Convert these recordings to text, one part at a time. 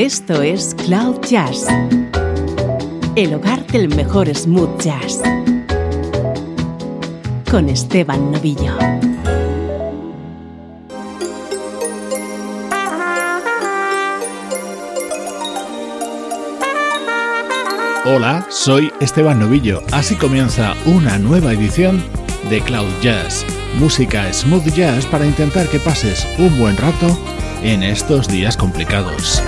Esto es Cloud Jazz, el hogar del mejor smooth jazz, con Esteban Novillo. Hola, soy Esteban Novillo. Así comienza una nueva edición de Cloud Jazz, música smooth jazz para intentar que pases un buen rato en estos días complicados.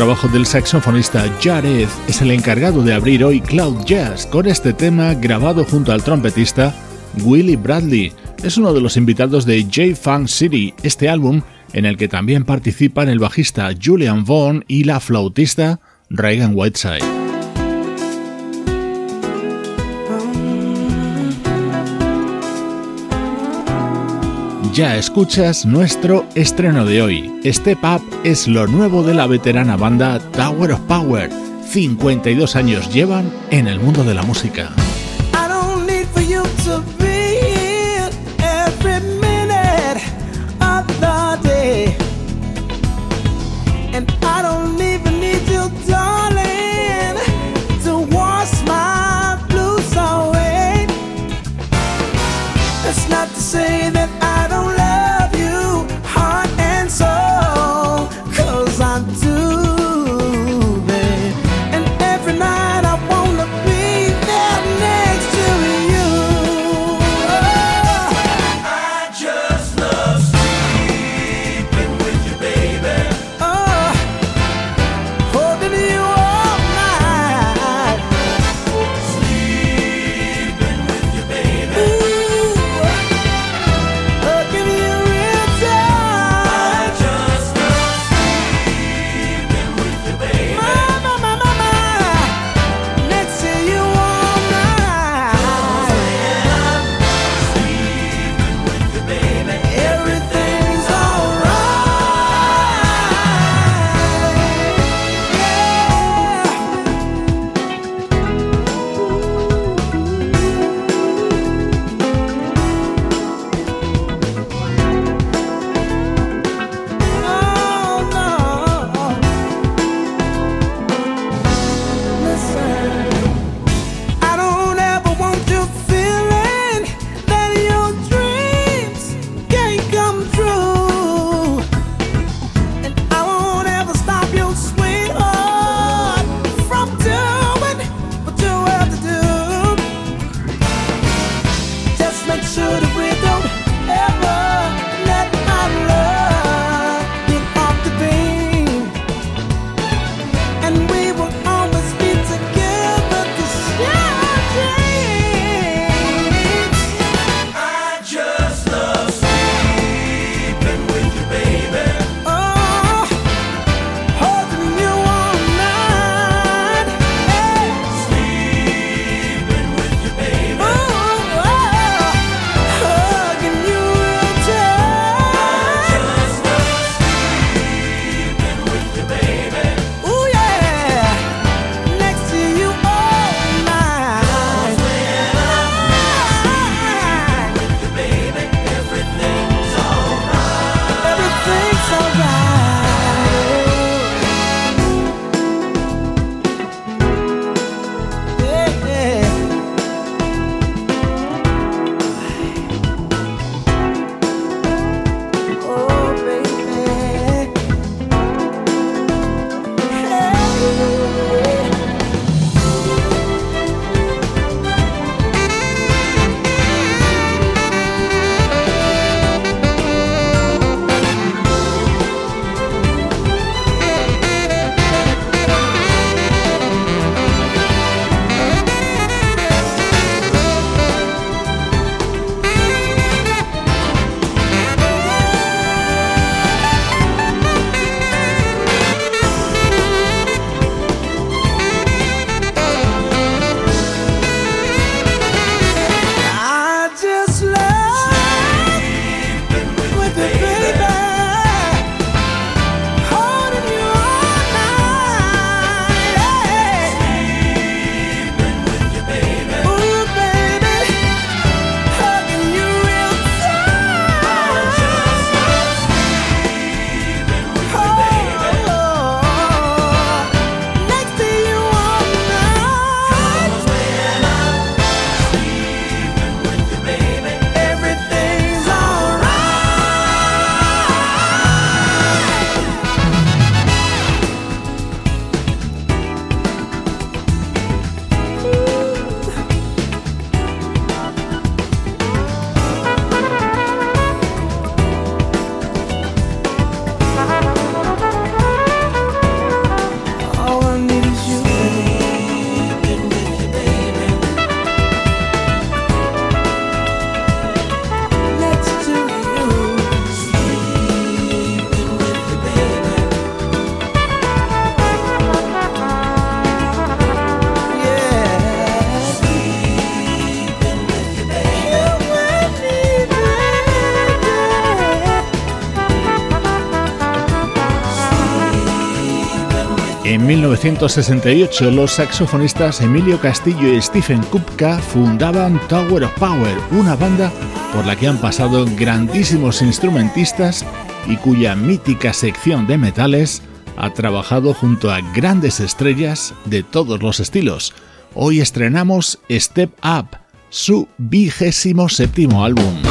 Trabajo del saxofonista Jared es el encargado de abrir hoy Cloud Jazz con este tema grabado junto al trompetista Willie Bradley. Es uno de los invitados de J-Funk City, este álbum en el que también participan el bajista Julian Vaughn y la flautista Reagan Whiteside. Ya escuchas nuestro estreno de hoy. Step Up es lo nuevo de la veterana banda Tower of Power. 52 años llevan en el mundo de la música. 1968 los saxofonistas Emilio Castillo y Stephen Kupka fundaban Tower of Power, una banda por la que han pasado grandísimos instrumentistas y cuya mítica sección de metales ha trabajado junto a grandes estrellas de todos los estilos. Hoy estrenamos Step Up, su vigésimo séptimo álbum.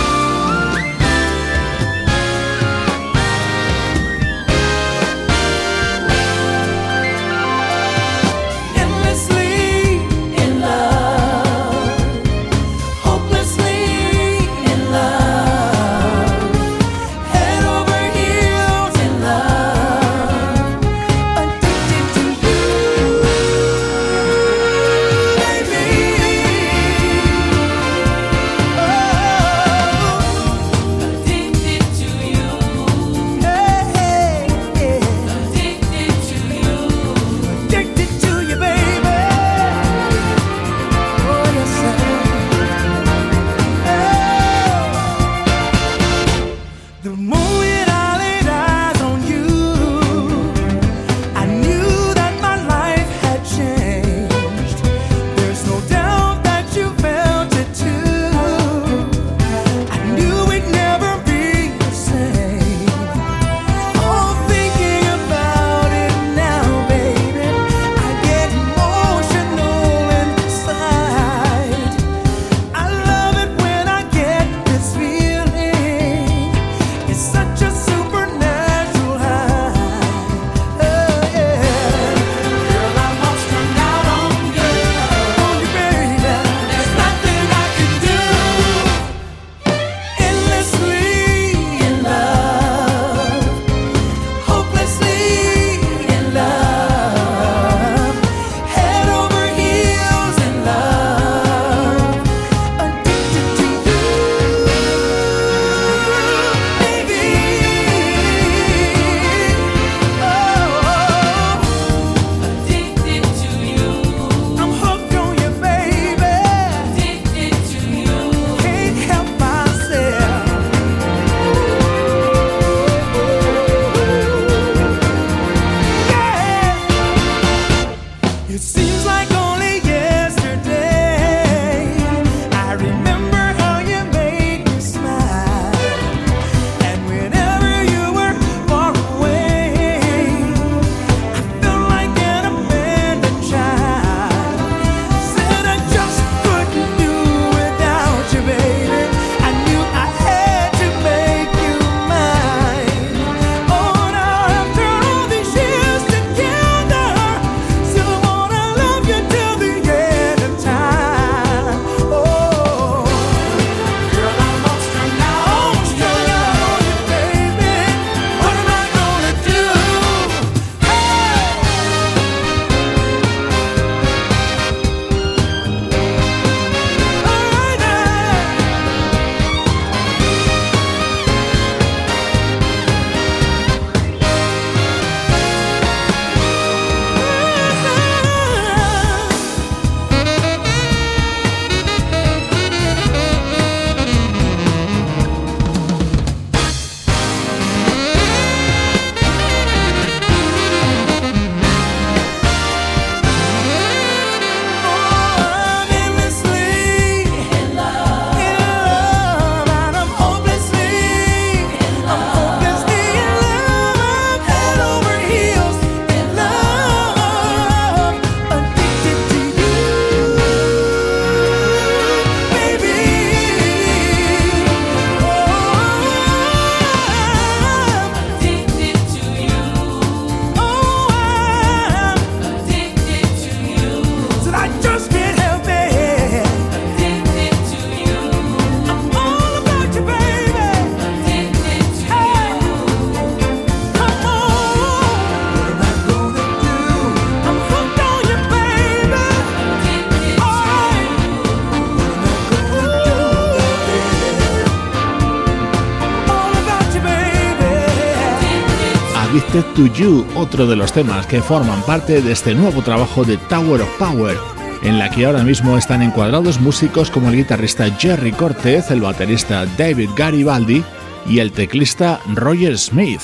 You, otro de los temas que forman parte de este nuevo trabajo de Tower of Power, en la que ahora mismo están encuadrados músicos como el guitarrista Jerry Cortez, el baterista David Garibaldi y el teclista Roger Smith.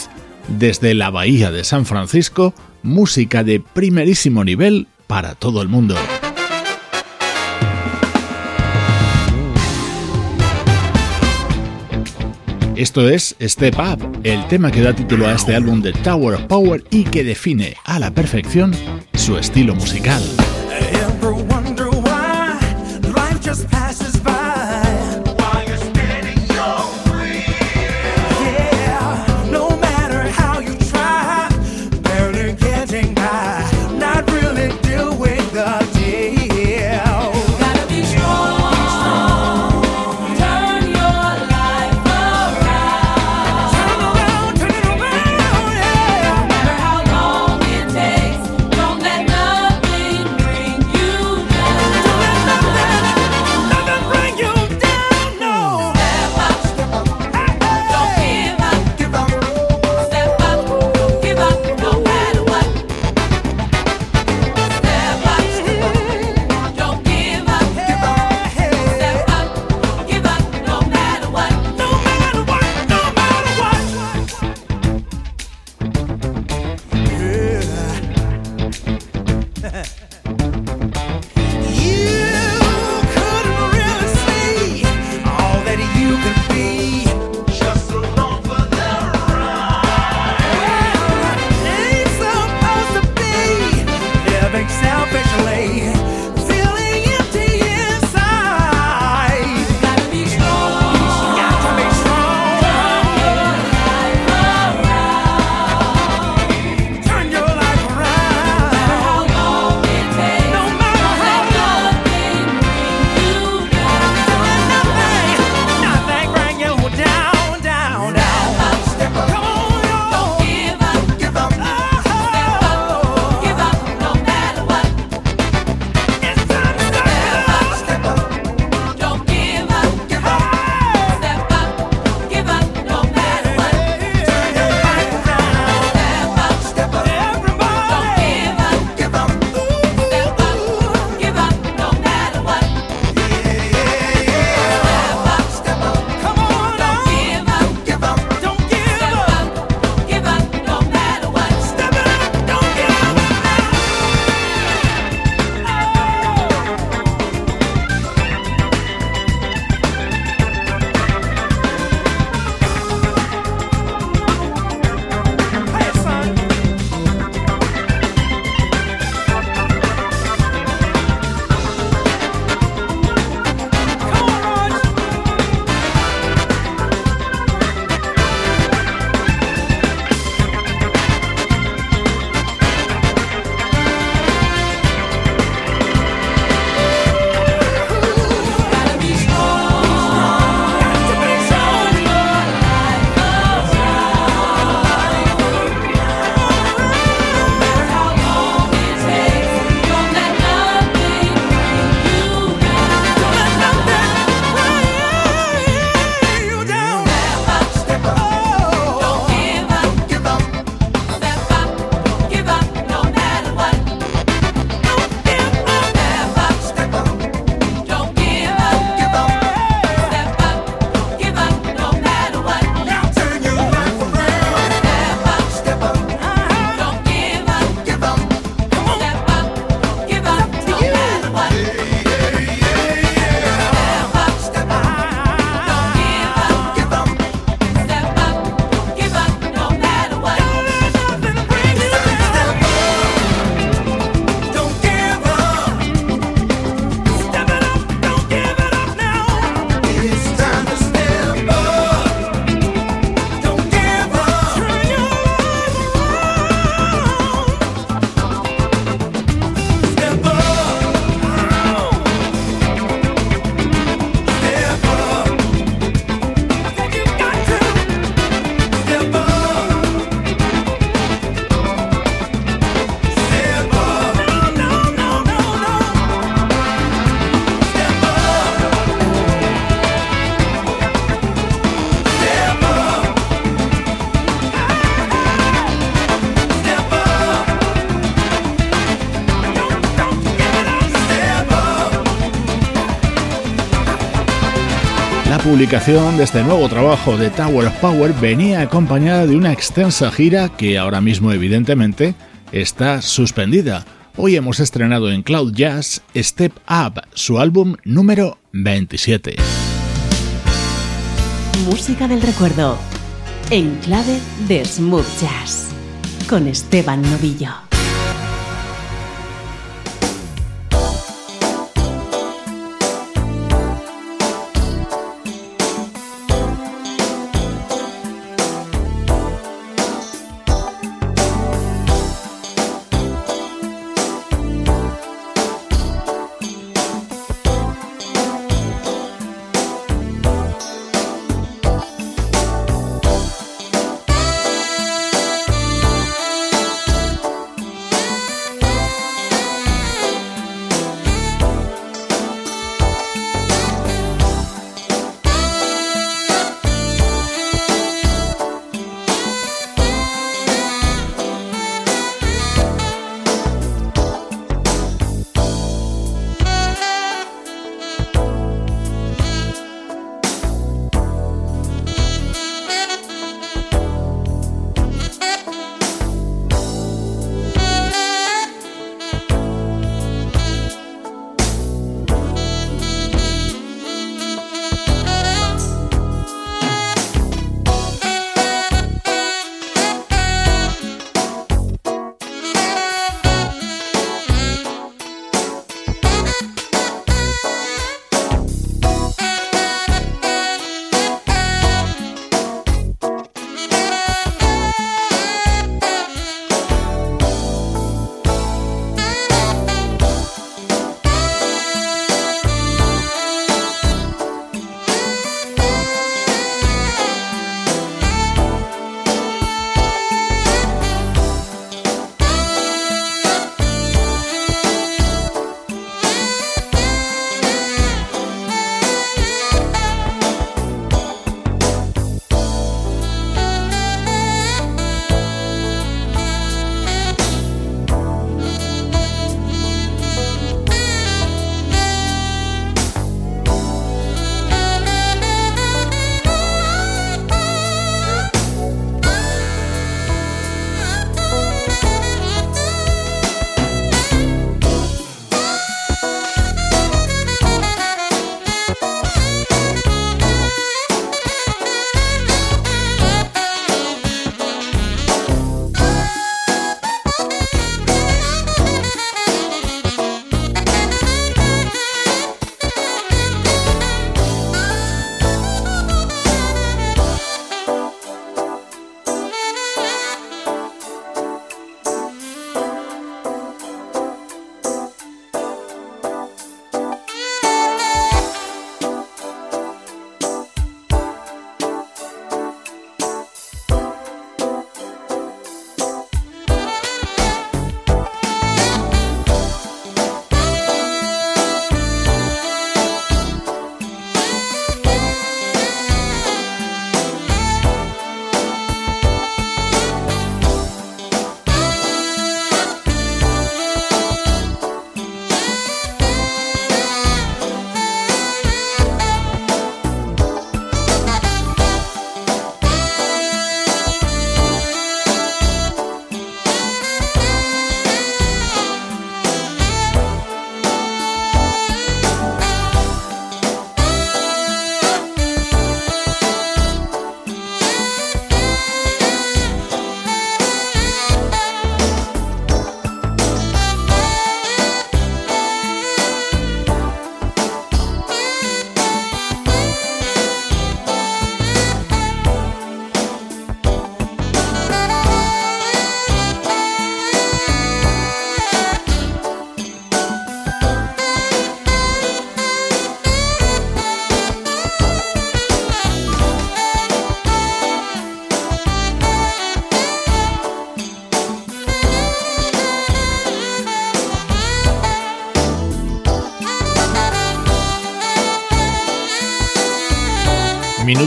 Desde la bahía de San Francisco música de primerísimo nivel para todo el mundo. Esto es Step Up, el tema que da título a este álbum de Tower of Power y que define a la perfección su estilo musical. Publicación de este nuevo trabajo de Tower of Power venía acompañada de una extensa gira que ahora mismo evidentemente está suspendida. Hoy hemos estrenado en Cloud Jazz Step Up, su álbum número 27. Música del recuerdo, en clave de smooth jazz, con Esteban Novillo.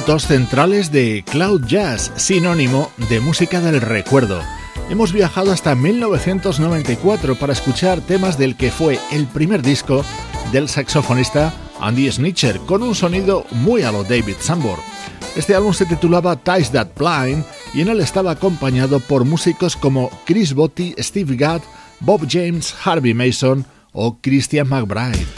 Minutos centrales de Cloud Jazz, sinónimo de música del recuerdo. Hemos viajado hasta 1994 para escuchar temas del que fue el primer disco del saxofonista Andy Snitcher, con un sonido muy a lo David Sambor. Este álbum se titulaba Ties That Blind y en él estaba acompañado por músicos como Chris Botti, Steve Gadd, Bob James, Harvey Mason o Christian McBride.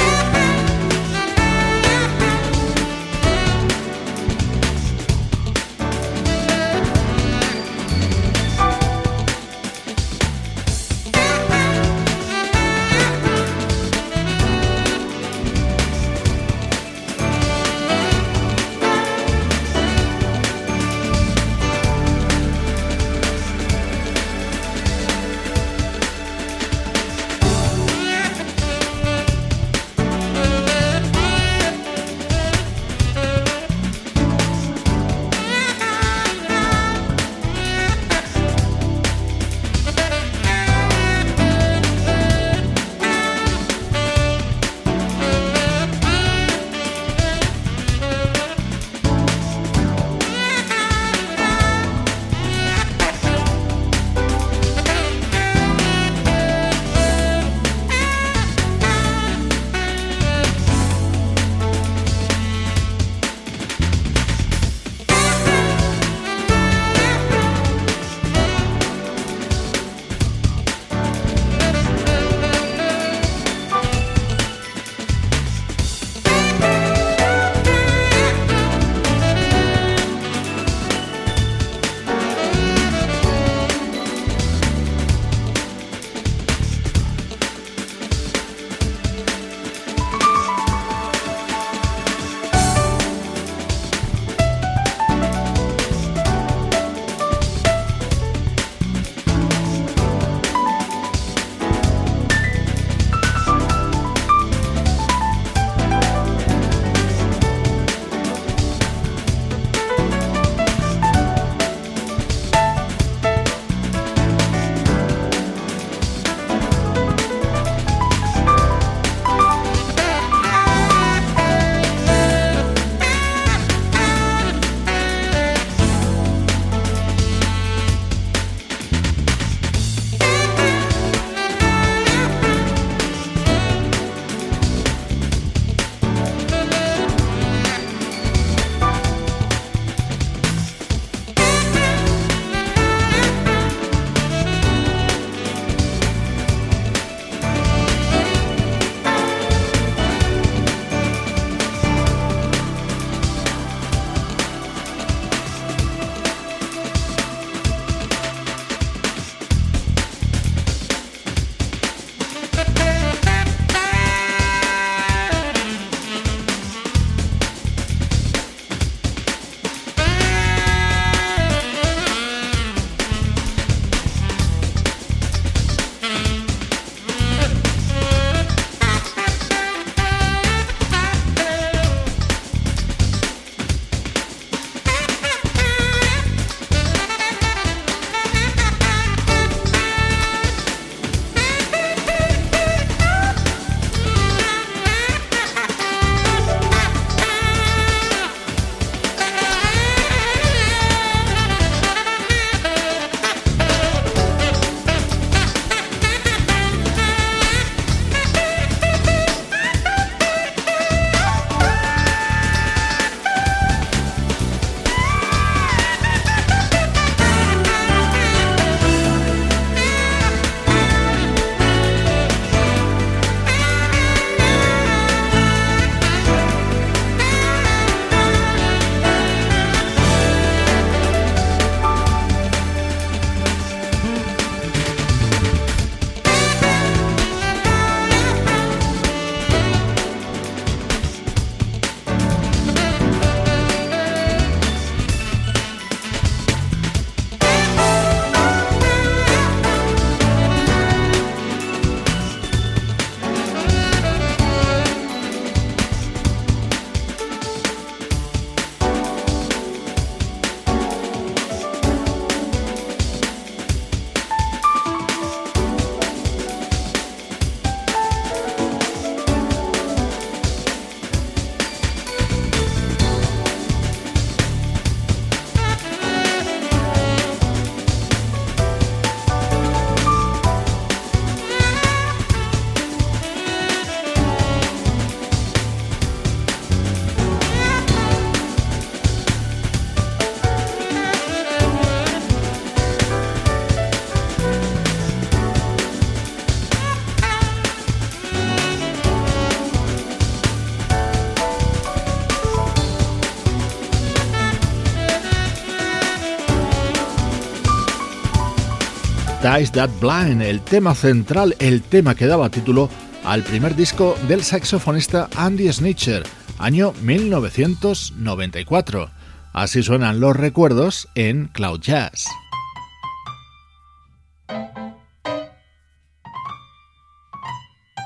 Ties That Blind, el tema central, el tema que daba título al primer disco del saxofonista Andy Snitcher, año 1994. Así suenan los recuerdos en Cloud Jazz.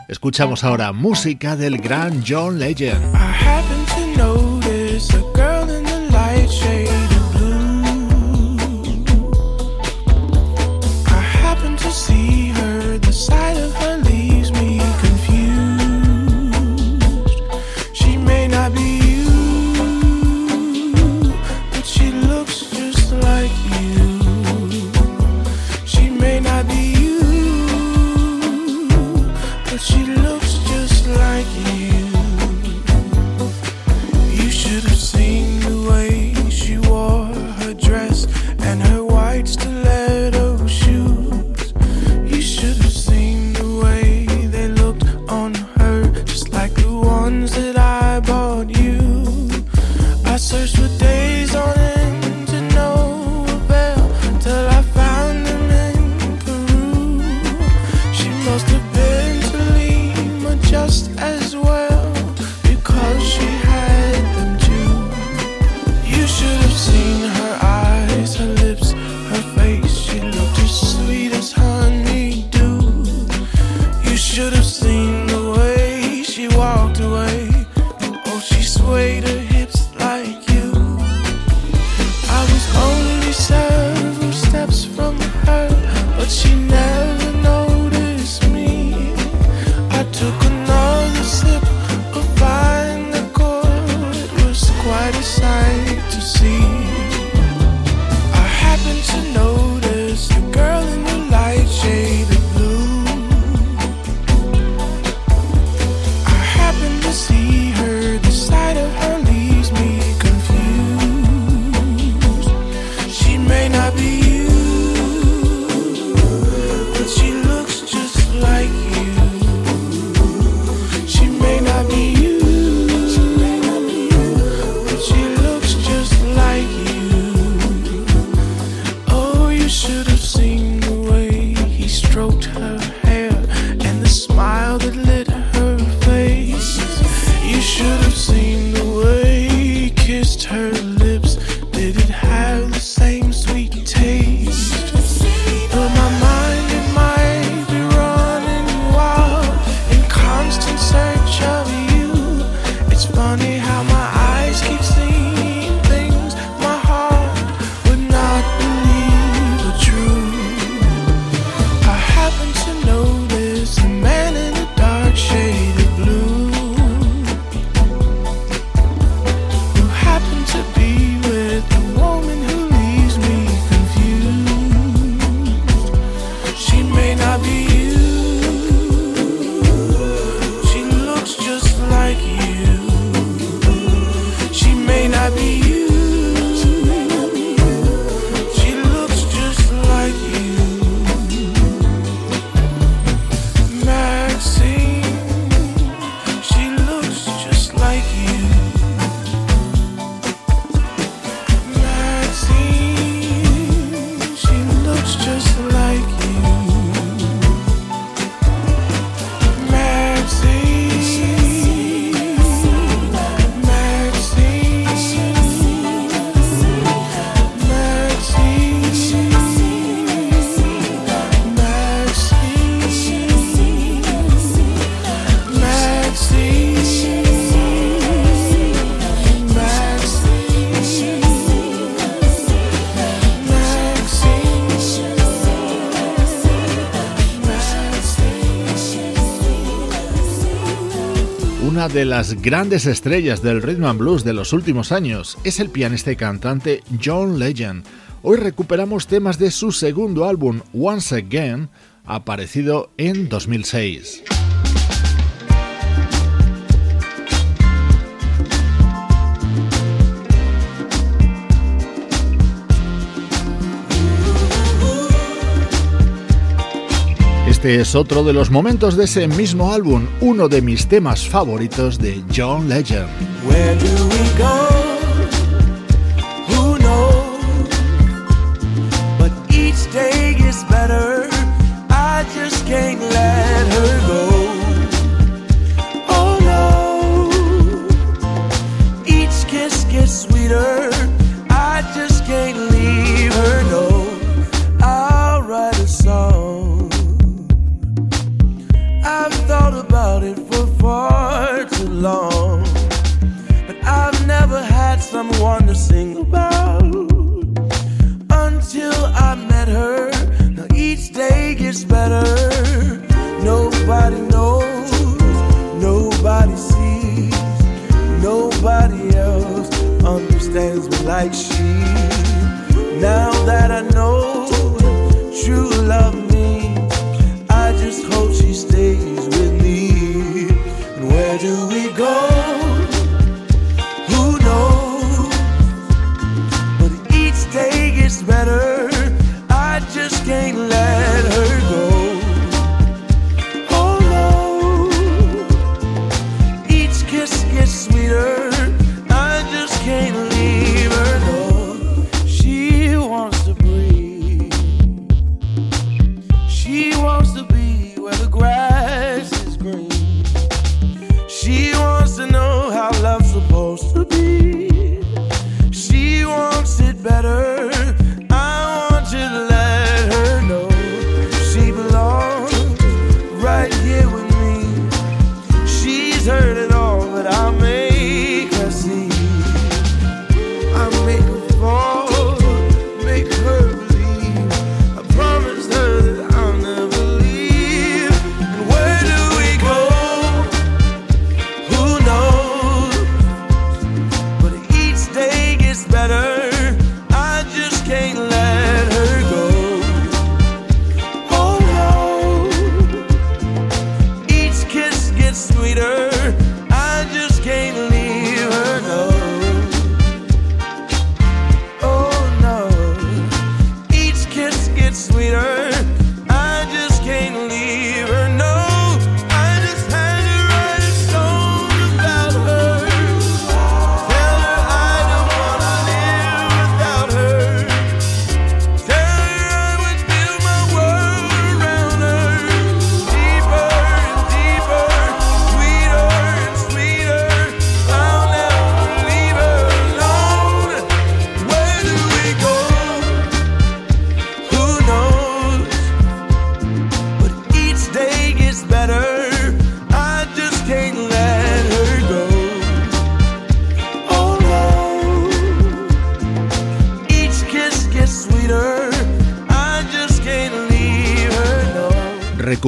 Escuchamos ahora música del gran John Legend. Las grandes estrellas del rhythm and blues de los últimos años es el pianista y cantante John Legend. Hoy recuperamos temas de su segundo álbum Once Again, aparecido en 2006. Este es otro de los momentos de ese mismo álbum, uno de mis temas favoritos de John Legend. Where do we go?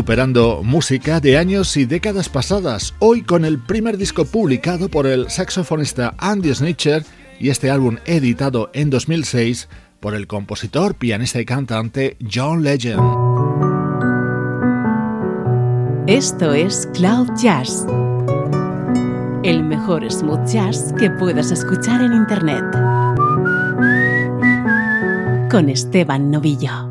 recuperando música de años y décadas pasadas, hoy con el primer disco publicado por el saxofonista Andy Snitcher y este álbum editado en 2006 por el compositor, pianista y cantante John Legend. Esto es Cloud Jazz, el mejor smooth jazz que puedas escuchar en Internet, con Esteban Novillo.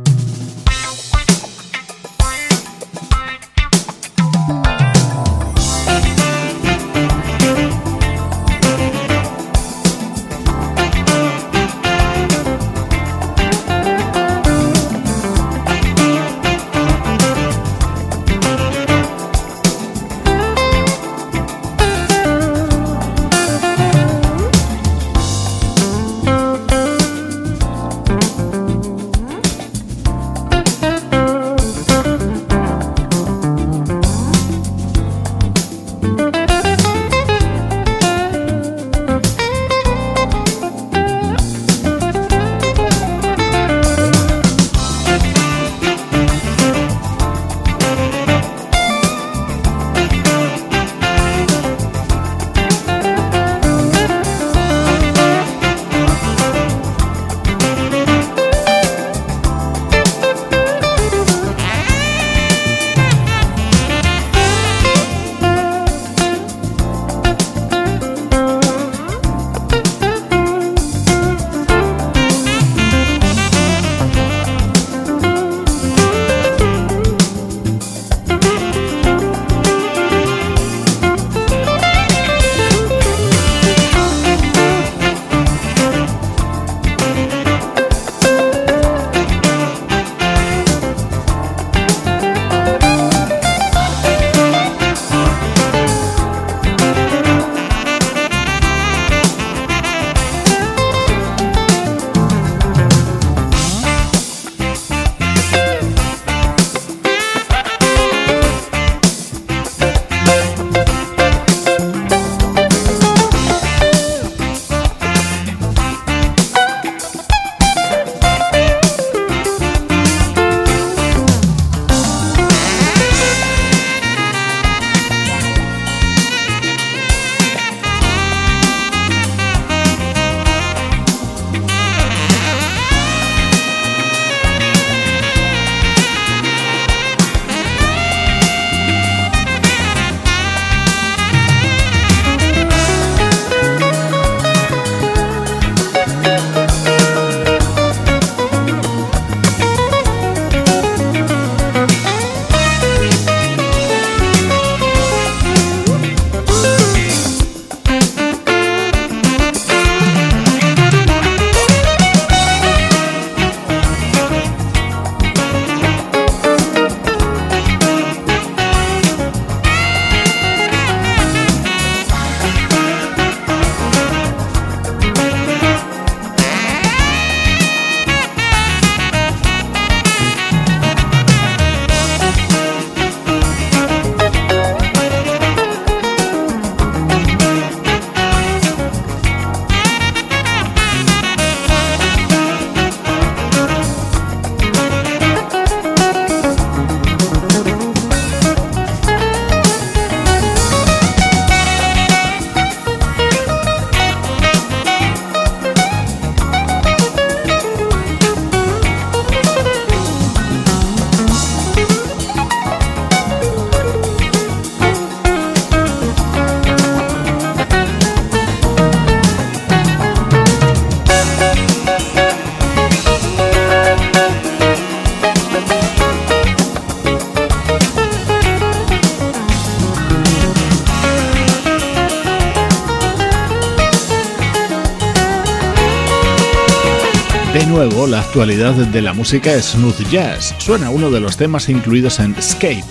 Nuevo la actualidad de la música smooth jazz. Suena uno de los temas incluidos en Escape,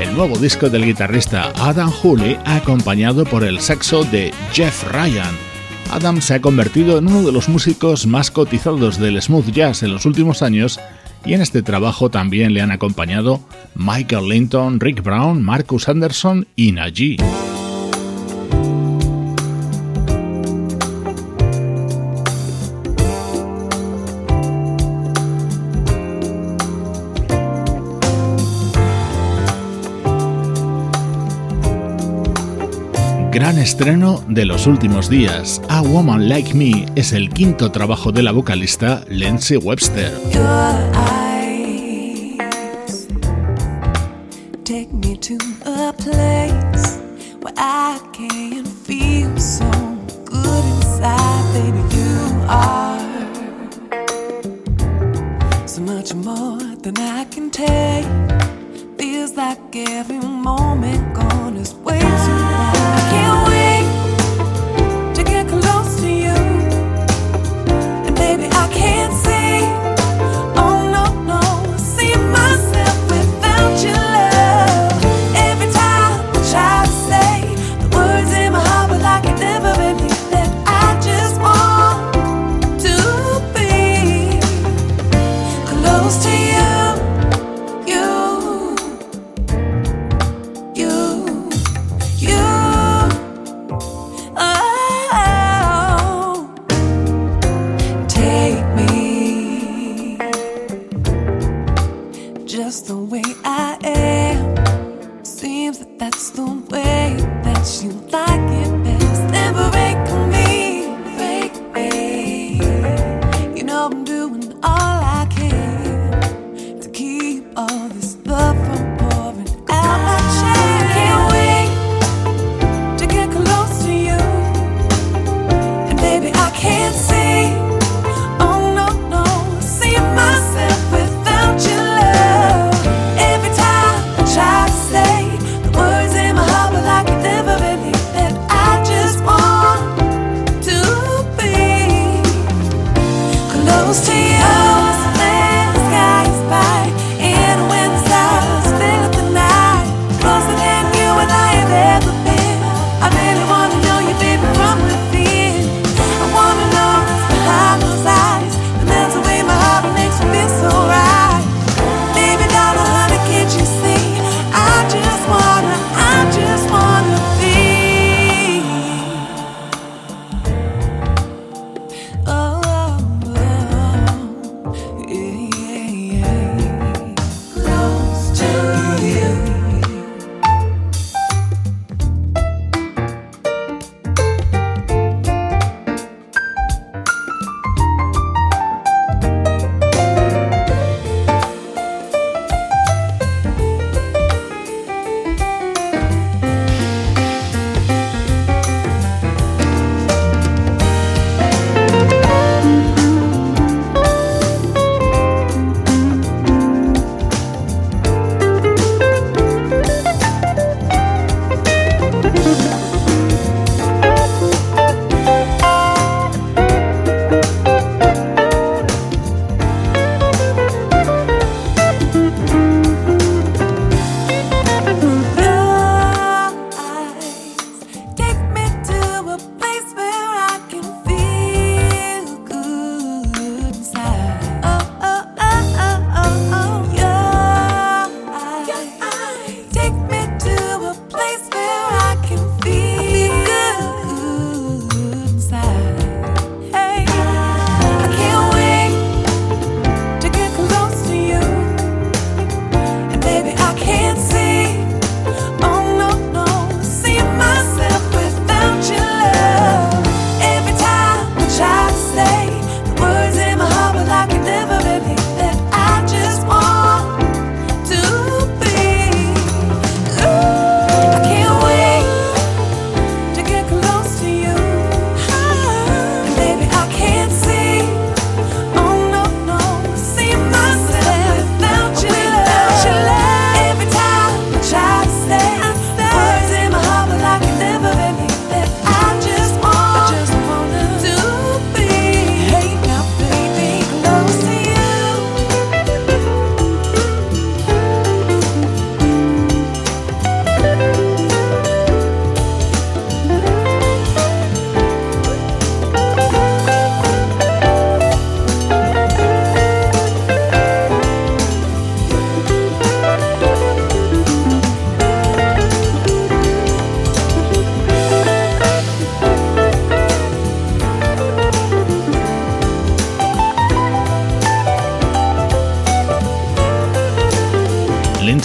el nuevo disco del guitarrista Adam Hooley acompañado por el saxo de Jeff Ryan. Adam se ha convertido en uno de los músicos más cotizados del smooth jazz en los últimos años y en este trabajo también le han acompañado Michael Linton, Rick Brown, Marcus Anderson y Najee. Estreno de los últimos días. A Woman Like Me es el quinto trabajo de la vocalista Lindsay Webster. like every moment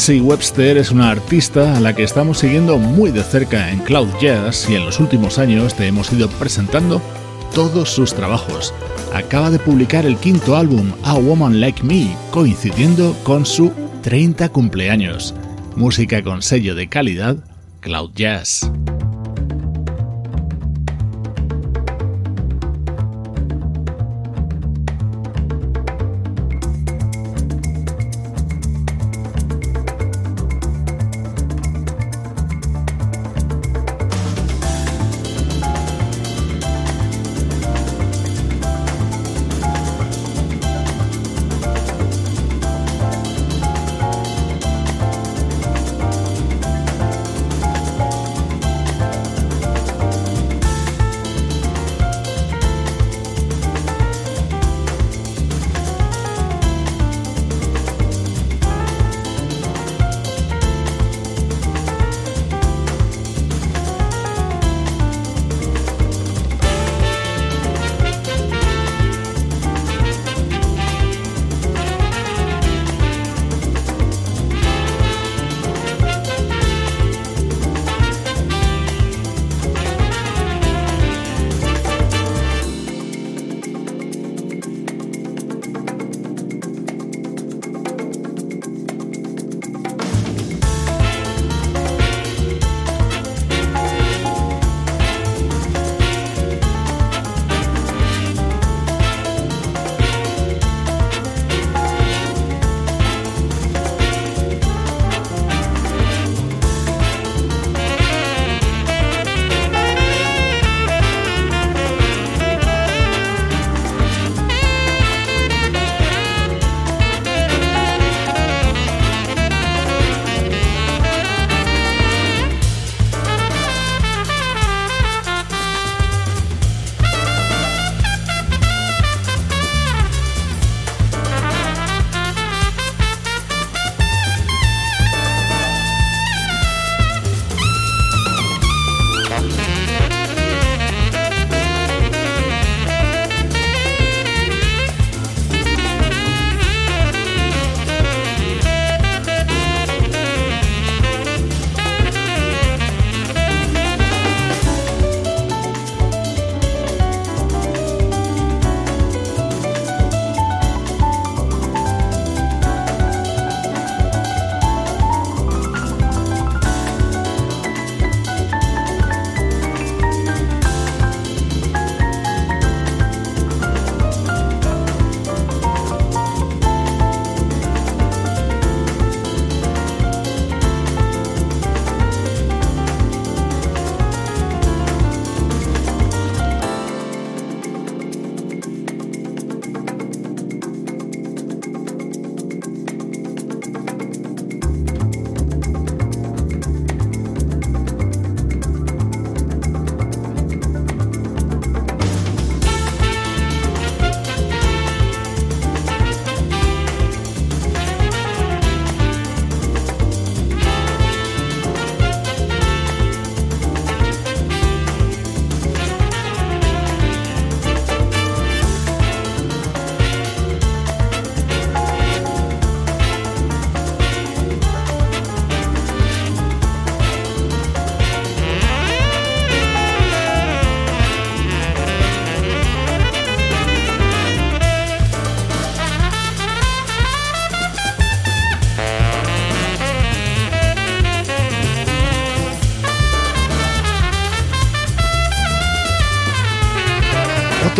Betsy Webster es una artista a la que estamos siguiendo muy de cerca en Cloud Jazz y en los últimos años te hemos ido presentando todos sus trabajos. Acaba de publicar el quinto álbum A Woman Like Me, coincidiendo con su 30 cumpleaños. Música con sello de calidad, Cloud Jazz.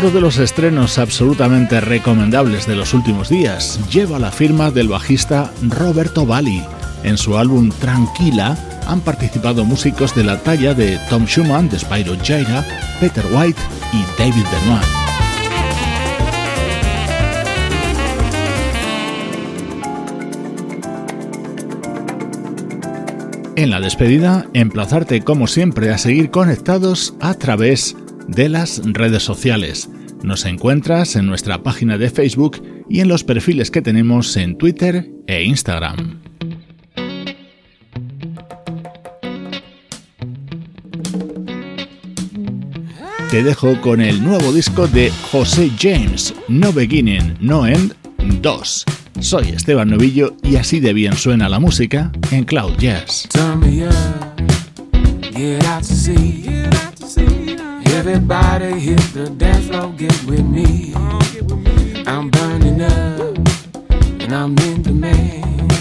Otro de los estrenos absolutamente recomendables de los últimos días lleva la firma del bajista Roberto Bali. En su álbum Tranquila han participado músicos de la talla de Tom Schumann, de Spyro Gyra, Peter White y David Benoit. En la despedida, emplazarte como siempre a seguir conectados a través de las redes sociales. Nos encuentras en nuestra página de Facebook y en los perfiles que tenemos en Twitter e Instagram. Te dejo con el nuevo disco de José James, No Beginning, No End 2. Soy Esteban Novillo y así de bien suena la música en Cloud Jazz. Everybody hit the dance floor, get with me. I'm burning up, and I'm in demand.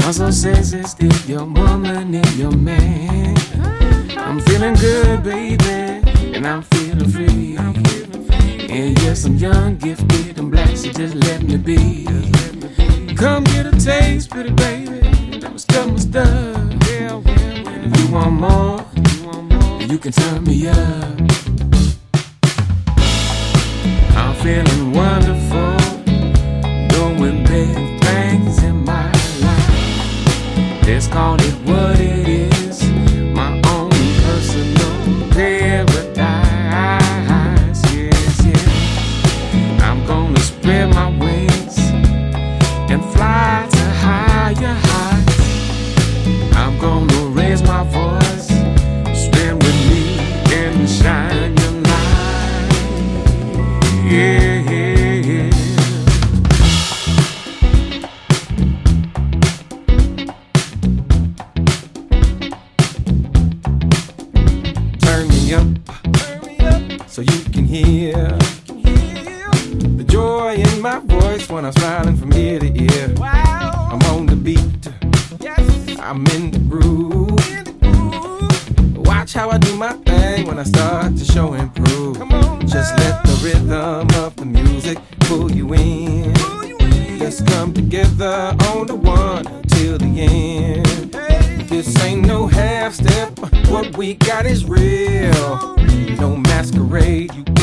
I'm so still your woman and your man. I'm feeling good, baby, and I'm feeling free. And yes, I'm young, gifted, and black, so just let me be. Come get a taste, pretty baby. That was done, was done. And if you want more, you can turn me up. I'm feeling wonderful, doing big things in my life. Let's call it what it is. you.